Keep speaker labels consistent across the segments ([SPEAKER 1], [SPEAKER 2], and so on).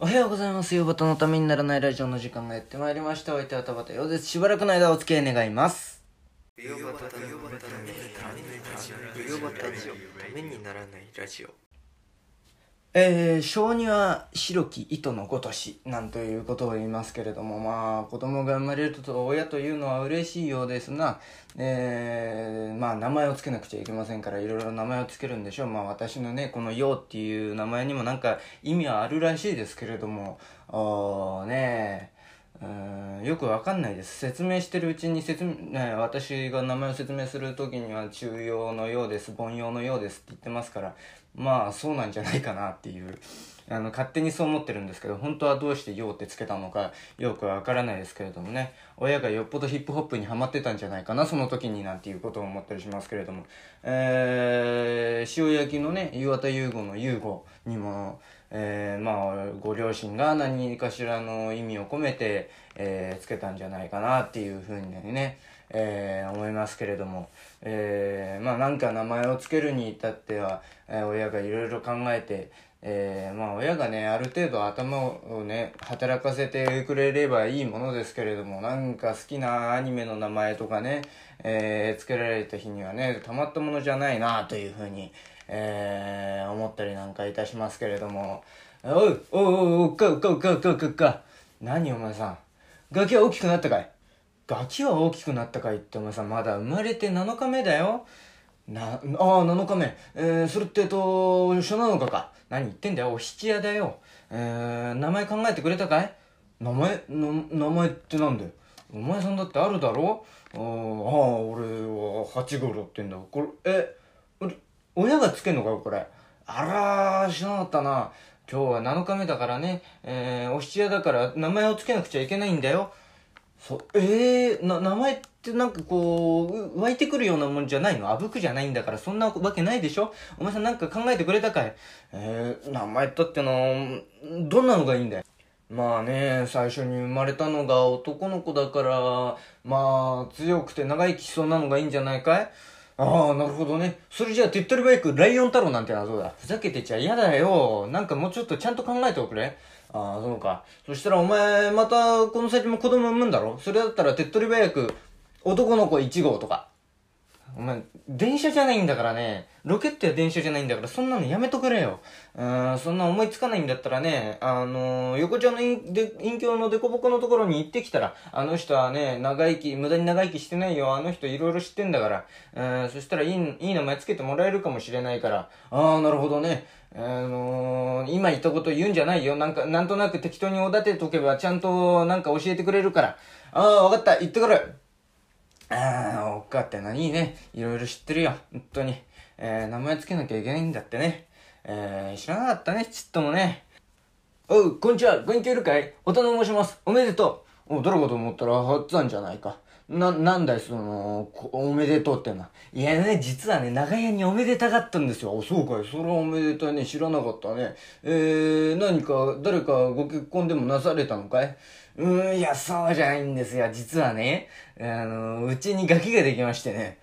[SPEAKER 1] おはようございます。ヨバタのためにならないラジオの時間がやってまいりました。お相手は田畑ようです。しばらくの間お付き合い願います。
[SPEAKER 2] ヨバタのヨバタのためヨバタのためにならないラジオ
[SPEAKER 1] えー、小児は白き糸のごとし、なんということを言いますけれども、まあ、子供が生まれると親というのは嬉しいようですが。えー、まあ、名前を付けなくちゃいけませんから、いろいろ名前を付けるんでしょう。まあ、私のね、このようっていう名前にもなんか意味はあるらしいですけれども、おーねうんよくわかんないです。説明してるうちに説明、ね、私が名前を説明するときには中庸のようです、凡庸のようですって言ってますから、まあそうなんじゃないかなっていう、あの、勝手にそう思ってるんですけど、本当はどうしてようってつけたのかよくわからないですけれどもね、親がよっぽどヒップホップにハマってたんじゃないかな、その時になんていうことを思ったりしますけれども、えー、塩焼きのね、岩田優吾の優吾にも、えー、まあ、ご両親が何かしらの意味を込めて、えー、つけたんじゃないかなっていうふうにね、えー、思いますけれども、えー、まあなんか名前をつけるに至っては、えー、親がいろいろ考えて、えー、まあ親がね、ある程度頭をね、働かせてくれればいいものですけれども、なんか好きなアニメの名前とかね、えー、つけられた日にはね、たまったものじゃないなというふうに、えー、思ったりなんかいたしますけれども、おい、おいおいおい、か、か、か、か、か、か、何お前さん、ガキは大きくなったかい？ガキは大きくなったかいってお前さん、まだ生まれて7日目だよ。な、ああ、7日目。えー、それってえと、初7日か。何言ってんだよ、お七夜だよ。えー、名前考えてくれたかい？名前、名前ってなんだよ。お前さんだってあるだろ？ああ、俺は八五郎ってんだ。これ、え、親がつけんのかこれ。あらー、知らなかったな。今日は7日目だからね、えー、お七夜だから名前をつけなくちゃいけないんだよ。そう、えー、な、名前ってなんかこう、湧いてくるようなもんじゃないの？あぶくじゃないんだから、そんなわけないでしょ？お前さんなんか考えてくれたかい？えー、名前だっての、どんなのがいいんだよ？まあね、最初に生まれたのが男の子だから、まあ、強くて長生きしそうなのがいいんじゃないかい？ああ、なるほどね。それじゃあ手っ取り早くライオン太郎なんてのはどうだ？ふざけてちゃ嫌だよ。なんかもうちょっとちゃんと考えておくれ。ああ、そうか。そしたらお前、またこの先も子供産むんだろ？それだったら手っ取り早く男の子1号とか。お前、電車じゃないんだからね。ロケットや電車じゃないんだから、そんなのやめとくれよ。うん、そんな思いつかないんだったらね、あのー、横ちゃんの陰でのデコボコのところに行ってきたら、あの人はね、長生き、無駄に長生きしてないよ。あの人いろいろ知ってんだから。うん、そしたらいい、いい名前つけてもらえるかもしれないから。ああ、なるほどね。あのー、今言ったこと言うんじゃないよ。なんか、なんとなく適当におだてとけば、ちゃんとなんか教えてくれるから。ああ、わかった。言ってくる。ああ、おっかってな、いいね。いろいろ知ってるよ。本当に。えー、名前つけなきゃいけないんだってね。えー、知らなかったね、ちっともね。おう、こんにちは。ご隠居いるかい？お頼申します。おめでとう。お、誰かと？思ったら、はっつぁんじゃないか。な、なんだい、その、こおめでとうってのは。いやね、実はね、長屋におめでたかったんですよ。あ、そうかい。それはおめでたいね。知らなかったね。えー、何か、誰かご結婚でもなされたのかい？うーん、いや、そうじゃないんですよ。実はね、あの、うちにガキができましてね。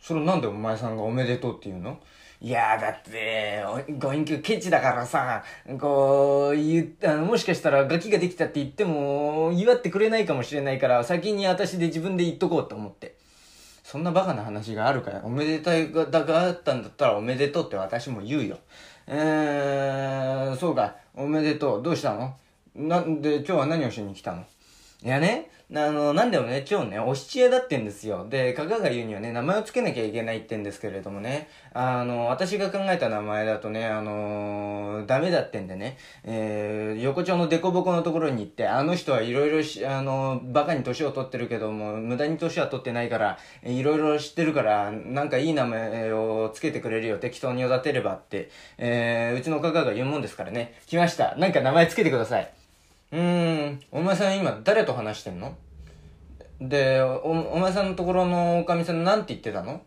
[SPEAKER 1] それなんでお前さんがおめでとうって言うの？いやだって、ご隠居ケチだからさ、こう、言あの、もしかしたらガキができたって言っても、祝ってくれないかもしれないから、先に私で自分で言っとこうと思って。そんなバカな話があるから、おめでたいが、だがあったんだったらおめでとうって私も言うよ。えー、そうか、おめでとう。どうしたの？なんで、今日は何をしに来たの？いやね、あの、なんでもね、今日ね、お七夜だってんですよ。で、かかが言うにはね、名前を付けなきゃいけないってんですけれどもね、あの、私が考えた名前だとね、あのダメだってんでね、えー、横丁のデコボコのところに行って、あの人はいろいろし、あの、バカに年を取ってるけども、無駄に年は取ってないから、いろいろ知ってるから、なんかいい名前を付けてくれるよ、適当におだてればって、えー、うちのかかが言うもんですからね、来ました。なんか名前付けてください。うーん、お前さん今誰と話してんの？で、お、お前さんのところのおかみさんなんて言ってたの？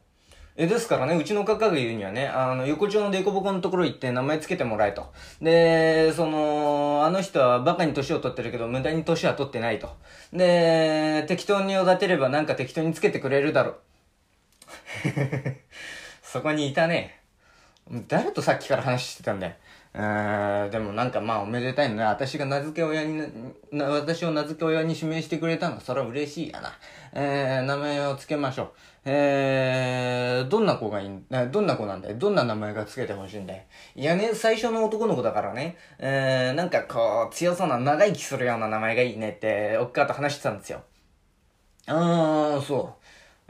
[SPEAKER 1] え、ですからね、うちのかかが言うにはね、あの、横丁のデコボコのところ行って名前つけてもらえと。で、その、あの人はバカに年を取ってるけど、無駄に年は取ってないと。で、適当におだてればなんか適当につけてくれるだろう。そこにいたね。誰とさっきから話してたんだよ。えー、でもなんかまあおめでたいのね。私が名付け親に、私を名付け親に指名してくれたのそれは嬉しいやな。えー、名前を付けましょう。えー、どんな子がいいん、どんな子なんだよ。どんな名前が付けてほしいんだよ。いやね、最初の男の子だからね。えー、なんかこう、強そうな長生きするような名前がいいねって、おっかと話してたんですよ。あー、そう。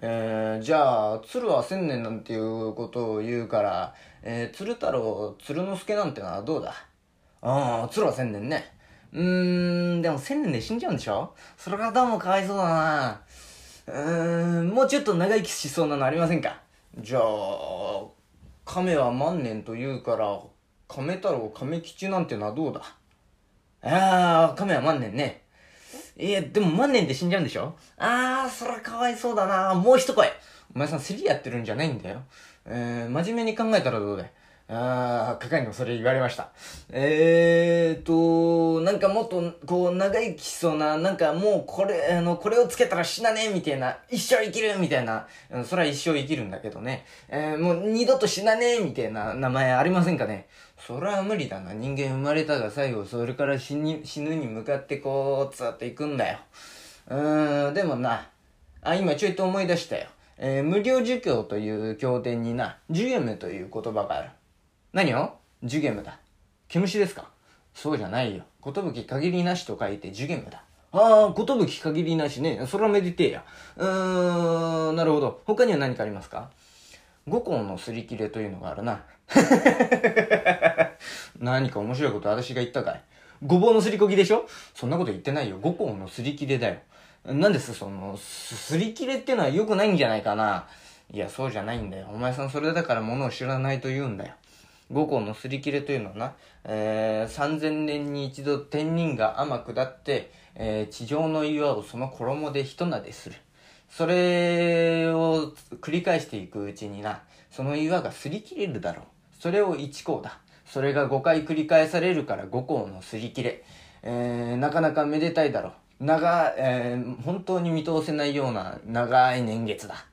[SPEAKER 1] えー、じゃあ、鶴は千年なんていうことを言うから、えー、鶴太郎、鶴之助なんてのはどうだ？ああ、鶴は千年ね。うーん、でも千年で死んじゃうんでしょ？それがどうもかわいそうだな。うーん、もうちょっと長生きしそうなのありませんか？じゃあ、亀は万年と言うから、亀太郎、亀吉なんてのはどうだ？ああ、亀は万年ね。いや、でも万年で死んじゃうんでしょ？あー、そらかわいそうだなもう一声お前さん競りやってるんじゃないんだよ。えー、真面目に考えたらどうだい？ああ、係のそれ言われました。えーと、なんかもっと、こう、長生きしそうな、なんかもうこれ、あの、これをつけたら死なねえみたいな、一生生きるみたいな、それは一生生きるんだけどね。えー、もう二度と死なねえみたいな名前ありませんかね？それは無理だな。人間生まれたが最後、それから死に、死ぬに向かってこう、つっていくんだよ。うーん、でもな、あ、今ちょいと思い出したよ。えー、無料儒教という経典にな、ジュゲムという言葉がある。何を？ジュゲムだ。毛虫ですか？そうじゃないよ。ことぶき限りなしと書いてジュゲムだ。ああ、ことぶき限りなしね。それはめでてえや。うーん、なるほど。他には何かありますか？五行のすり切れというのがあるな。何か面白いこと私が言ったかい？ごぼうのすりこぎでしょ？そんなこと言ってないよ。五行のすり切れだよ。なんですその、すり切れってのは良くないんじゃないかな。いや、そうじゃないんだよ。お前さんそれだから物を知らないと言うんだよ。五行のすり切れというのはな、えー、3000年に一度天人が天下って、えー、地上の岩をその衣で一なでする。それを繰り返していくうちにな、その岩がすり切れるだろう。それを一行だ。それが5回繰り返されるから五行のすり切れ。えー、なかなかめでたいだろう。長、えー、本当に見通せないような長い年月だ。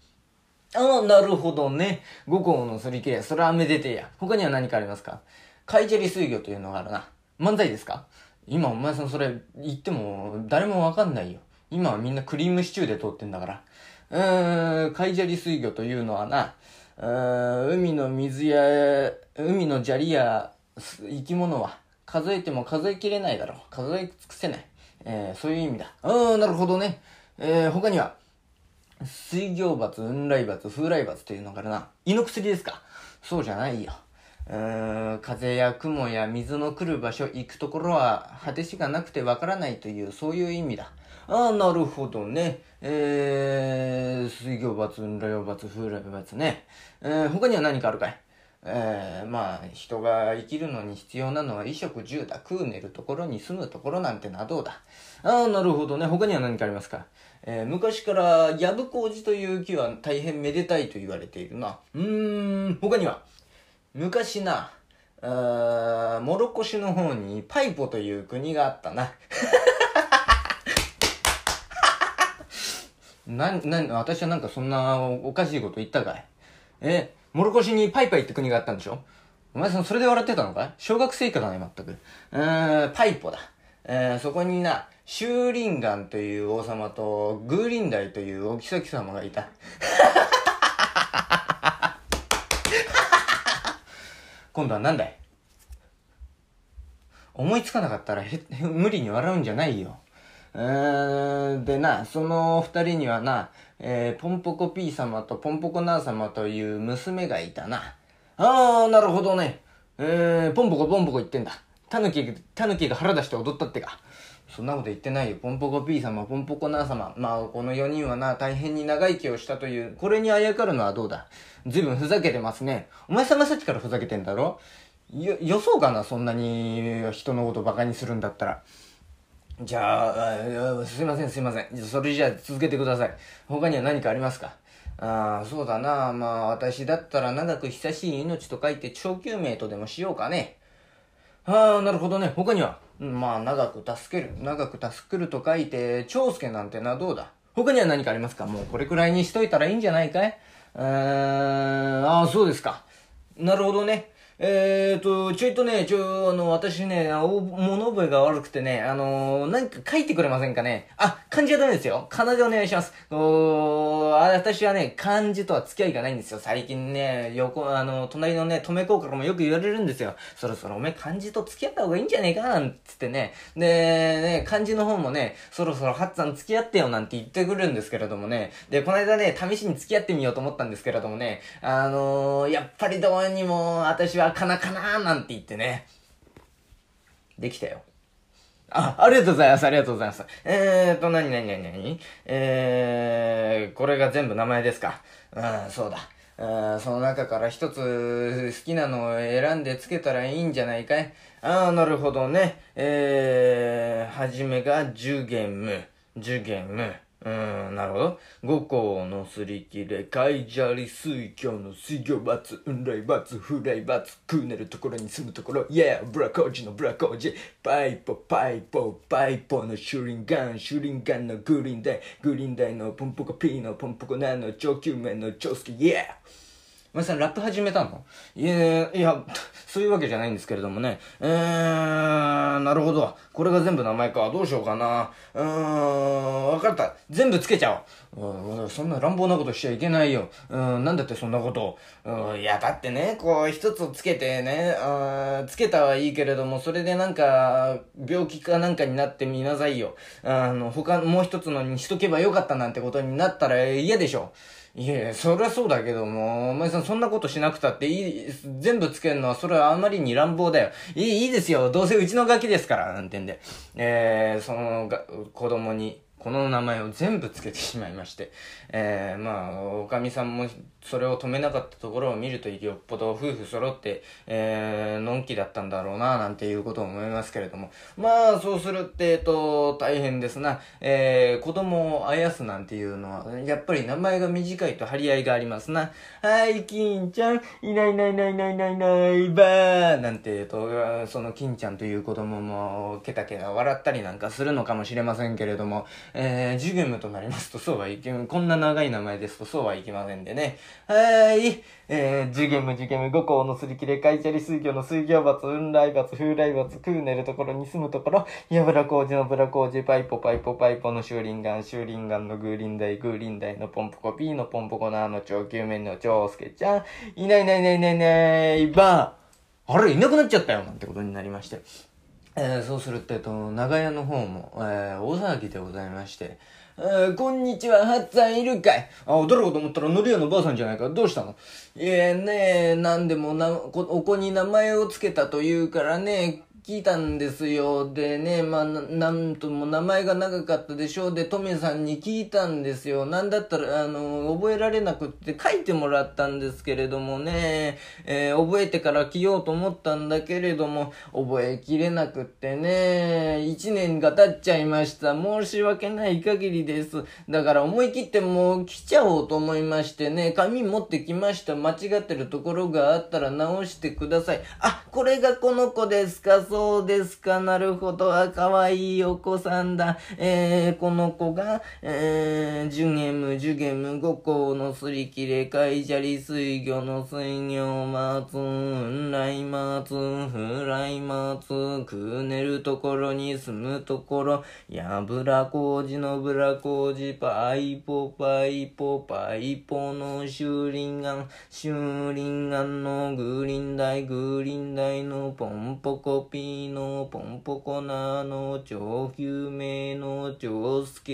[SPEAKER 1] ああ、なるほどね。五行のすり切れ。それはめでてえや。他には何かありますか？カイジェリ水魚というのがあるな。漫才ですか？今お前さんそれ言っても誰もわかんないよ。今はみんなクリームシチューで通ってんだから。うーん、カイジャリ水魚というのはな、うーん海の水や、海の砂利や生き物は数えても数えきれないだろう。数え尽くせない。えー、そういう意味だ。あーん、なるほどね。えー、他には、水行罰、雲来罰、風来罰というのがあるな。胃の薬ですかそうじゃないよ。うーん、風や雲や水の来る場所、行くところは果てしがなくてわからないという、そういう意味だ。ああ、なるほどね。えー、水行罰、雲来罰、風来罰ね。えー、他には何かあるかい？えー、まあ、人が生きるのに必要なのは衣食住だ。食う寝るところに住むところなんてのはどうだ？ああ、なるほどね。他には何かありますか？えー、昔から、ヤブコウジという木は大変めでたいと言われているな。うーん、他には、昔な、あモロコシの方にパイポという国があったな。な、な、私はなんかそんなおかしいこと言ったかい？え、モロコシにパイパイって国があったんでしょ？お前さんそれで笑ってたのか？い小学生以下だね、全く。うーん、パイポだ。えー、そこにな、シューリンガンという王様と、グーリンダイというお妃様がいた。今度は何だい？思いつかなかったらへ、無理に笑うんじゃないよ。えー、でな、その二人にはな、えー、ポンポコ P 様とポンポコナー様という娘がいたな。あー、なるほどね。えー、ポンポコポンポコ言ってんだ。タヌキ、タヌキが腹出して踊ったってか。そんなこと言ってないよ。ポンポコ P 様、ポンポコナー様。まあ、この4人はな、大変に長生きをしたという、これにあやかるのはどうだ？随分ふざけてますね。お前さんがさっきからふざけてんだろ？よ、予想かなそんなに人のこと馬鹿にするんだったら。じゃあ、すいませんすいません。それじゃあ続けてください。他には何かありますか？ああ、そうだな。まあ、私だったら長く久しい命と書いて長久命とでもしようかね。ああ、なるほどね。他には？まあ、長く助ける。長く助けると書いて、長介なんてのはどうだ？他には何かありますか？もうこれくらいにしといたらいいんじゃないかい？うーん、ああ、そうですか。なるほどね。えーと、ちょいとね、ちょ、あの、私ね、お物覚えが悪くてね、あのー、なんか書いてくれませんかねあ、漢字はダメですよ。仮名でお願いします。おあ私はね、漢字とは付き合いがないんですよ。最近ね、横、あの、隣のね、止め効果もよく言われるんですよ。そろそろお前漢字と付き合った方がいいんじゃねえかなんつってね。で、ね、漢字の方もね、そろそろハッツァン付き合ってよなんて言ってくるんですけれどもね。で、この間ね、試しに付き合ってみようと思ったんですけれどもね、あのー、やっぱりどうにも、私はかなかなーなんて言ってね。できたよ。あ、ありがとうございます、ありがとうございます。えーと、なになになになにえー、これが全部名前ですか。うん、そうだ。あその中から一つ好きなのを選んでつけたらいいんじゃないかい？ああ、なるほどね。えー、はじめが10ゲーム、10ゲーム。うん、なるほど。五行のすり切れ、海砂利水魚の水魚罰、雲雷罰、風雷罰、くねるところに住むところ、イェーブラコージのブラコージ、パイポ、パイポ、パイポのシュリンガン、シュリンガンのグリーンダイ、グリーンダイのポンポコピーのポンポコナの上級面の超好き、イェーお前さん、ラップ始めたの？いや、いや、そういうわけじゃないんですけれどもね。えー、なるほど。これが全部名前か。どうしようかな。うーん、わかった。全部つけちゃおう。そんな乱暴なことしちゃいけないよ。うん、なんだってそんなことを。いや、だってね、こう、一つつけてね、つけたはいいけれども、それでなんか、病気かなんかになってみなさいよ。あの、他、もう一つのにしとけばよかったなんてことになったら嫌でしょ。いえそりゃそうだけども、お前さんそんなことしなくたっていい、全部つけるのはそれはあまりに乱暴だよ。いい、いいですよ。どうせうちのガキですから、なんてんで。えー、そのが、子供に、この名前を全部つけてしまいまして、えー、まあ、おかみさんもそれを止めなかったところを見るとよっぽど夫婦揃って、えー、のんきだったんだろうな、なんていうことを思いますけれども。まあ、そうするって、えっと、大変ですな。えー、子供をあやすなんていうのは、やっぱり名前が短いと張り合いがありますな。はい、金ちゃん、いないいないいないいないいないいないばーなんて、えっと、その金ちゃんという子供も、ケタケタ笑ったりなんかするのかもしれませんけれども、えー、ジュゲムとなりますとそうはいけん、こんな長い名前ですとそうはいきませんでね。はい。えー、ジュゲム、ジュゲム、五行のすり切れ、海チャリ水魚の水魚罰、雲来罰、風来罰、クーネルところに住むところ、やぶら工事のブラ工事、パイポパイポパイポのシューリンガン、シューリンガンのグーリンダイ、グーリンダイのポンポコピーのポンポコナーの超級面の超助ちゃん、いないいないいないいないいないば。あれ、いなくなっちゃったよなんてことになりまして。えー、そうすると、えっと、長屋の方も、えー、大騒ぎでございまして、え、こんにちは、はっさんいるかい。あ、誰かと思ったら、のり屋のばあさんじゃないか。どうしたの？いえねえ、なんでもな、こ、お子に名前をつけたというからね、聞いたんですよ。でね、まあ、なんとも名前が長かったでしょう。で、トメさんに聞いたんですよ。なんだったら、あの、覚えられなくって書いてもらったんですけれどもね、えー、覚えてから来ようと思ったんだけれども、覚えきれなくってね、一年が経っちゃいました。申し訳ない限りです。だから思い切ってもう来ちゃおうと思いましてね、紙持ってきました。間違ってるところがあったら直してください。あ、これがこの子ですか？そうですか。なるほど。あ、かわいいお子さんだ。えー、この子が、えー、ジュゲム、ジュゲム、五行のすり切れ、海砂利水魚の水魚松、雲来松、風来松、くうねるところに住むところ、やぶらこうじのぶらこうじ、パイポパイポパイポのシューリンガン、シューリンガンのグーリンダイ、グーリンダイのポンポコピーのポンポコナの超救命の長助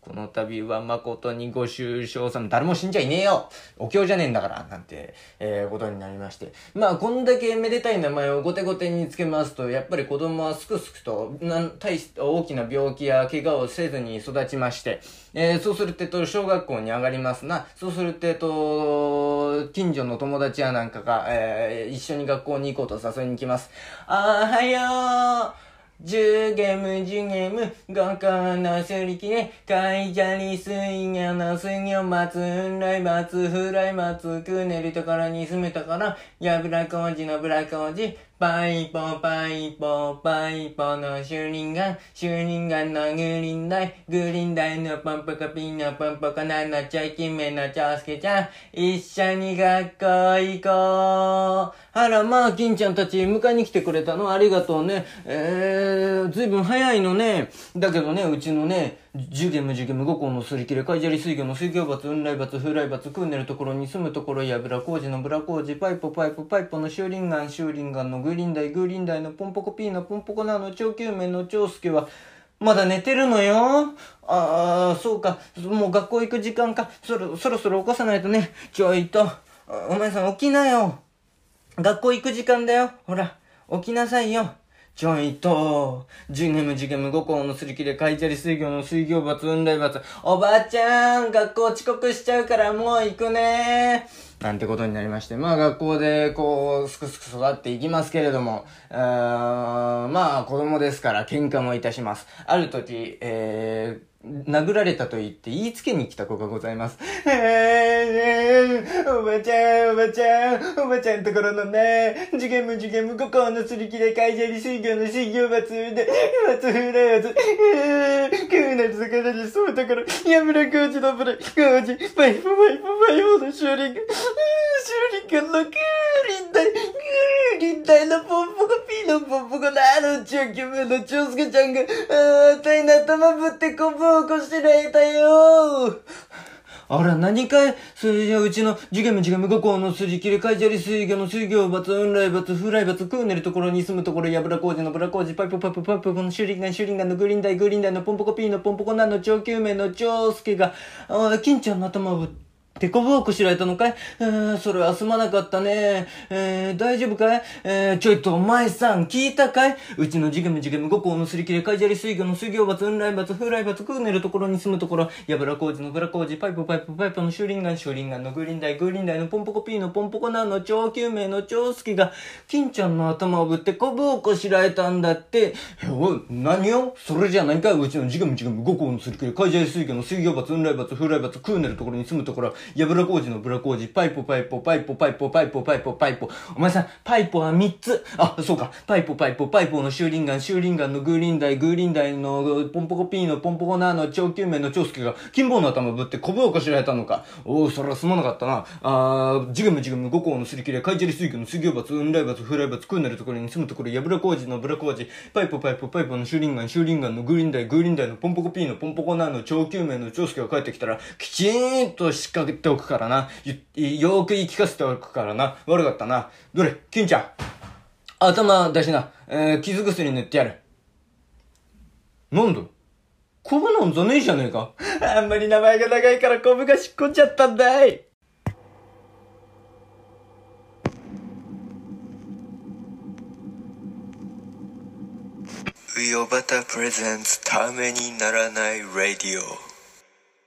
[SPEAKER 1] この度は誠にご愁傷さん、誰も死んじゃいねえよお経じゃねえんだからなんて、えー、ことになりまして。まあ、こんだけめでたい名前をごてごてにつけますと、やっぱり子供はすくすくと、なん、大し、大きな病気や怪我をせずに育ちまして、えー、そうするってと、小学校に上がりますな。そうするってと、近所の友達やなんかが、えー、一緒に学校に行こうと誘いに来ます。あーはよー10ゲーム、10ゲーム、5個のすり切れ、会社に水魚の水魚松、雲来松、風来松、くねるところに住むところ、やぶらこうじのぶらこうじ、パイポパイポパイポのシュリンガン、シュリンガンのグリンダイ、グリンダイのポンポコピンのポンポコ。ナのちょい。きめのちょうすけちゃん、一緒に学校行こう。あら、まあ、金ちゃんたち迎えに来てくれたの？ありがとうね。えー、ずいぶん早いのね。だけどね、うちのね、十ゲム十ゲム五校のすり切れ、海砂利水魚の水魚罰、雲来罰、風来罰、クーネルところに住むところやぶら工事のブラ工事、パイポパイポパイポのシューリンガン、シューリンガンのグリーンダイ、グリンダイのポンポコピーのポンポコナの長久面の長介は、まだ寝てるのよ。ああ、そうか。もう学校行く時間か。そろ、そろそろ起こさないとね。ちょいと。お前さん起きなよ。学校行く時間だよ。ほら、起きなさいよ。ちょいと、ジュゲムジュゲム五校のすり切れ、カイチャリ水魚の水魚罰、雲来罰、おばあちゃん、学校遅刻しちゃうからもう行くねなんてことになりまして、まあ学校でこう、すくすく育っていきますけれども、あまあ子供ですから喧嘩もいたします。ある時、えー、殴られたと言って言いつけに来た子がございます。えーおばちゃん、おばちゃん、おばちゃんところのね、次元無次元無五校のすり切れ会社に水魚の水魚罰で、罰風来罰、クーナル魚にそうところ、やむら工事のブラ、工事、パイプパイプパイプのシューリング、シューリングのクーリンダイ、クーリンダイのポンポコピーのポンポコなあの中級目の長介ちゃんが、あー、たいな頭ぶってこぼ起こしらいたよあら、何かいそれじゃうちの、ジュゲムジュゲム五校の筋切り、カイジャリ水魚の水魚罰、運来罰、風来罰、クーネルところに住むところ、ヤブラ工事のブラ工事、パイプパイプパイプこのシュリンガン、シュリンガンのグリーンダイ、グリーンダイのポンポコピーのポンポコナンの超救命の長助が、あ金ちゃんの頭をぶって、てこぼうこしられたのかい？えー、それはすまなかったね。えー、大丈夫かい？えー、ちょいとお前さん聞いたかい？うちのジゲムジゲム五校のすり切れ、カイジャリ水魚の水魚罰、雲来罰、風来罰、クーネルところに住むところ、ヤブラ工事のブラ工事、パイプパイプパイプのシューリンガン、シューリンガンのグリーンダイ、グリンダイのポンポコピーのポンポコナンの超救命の超好きが、金ちゃんの頭をぶってこぶをこしらえたんだって。えおい、何よそれじゃないかい？うちのジゲムジゲム五校のすり切れ、カイジャリ水魚の水魚罰、雲来罰、風来罰、クーネルところに住むところ、ヤブラ工事のブラ工事、パイポパイポパイポパイポパイポパイポパイポ。お前さん、パイポは3つ。あ、そうか。パイポパイポパイポのシューリンガン、シューリンガンのグーリンダイ、グーリンダイのポンポコピーのポンポコナーの長久名の長介が、金棒の頭ぶってコブをこしられたのか。おお、それはすまなかったな。あー、ジグムジグム五校のすり切れ、カイチャリ水魚の水魚罰、雲来罰、風来罰、クーネルところに住むところ、ヤブラ工事のブラ工事、パイポパイポパイポのシューリンガン、シューリンガンのグーリンダイ、グーリンダイのポンポコピーのポンポコナーの長久名の長介が帰ってきたら、きちんと仕掛けておくからな。よーく言い聞かせておくからな。悪かったな。どれ、金ちゃん。頭出しな。えー、傷薬塗ってやる。なんだ？コブなんじゃねえじゃねえか。あんまり名前が長いからコブがしっこんじゃったんだい。
[SPEAKER 2] ウヨバタプレゼンツためにならないラディオ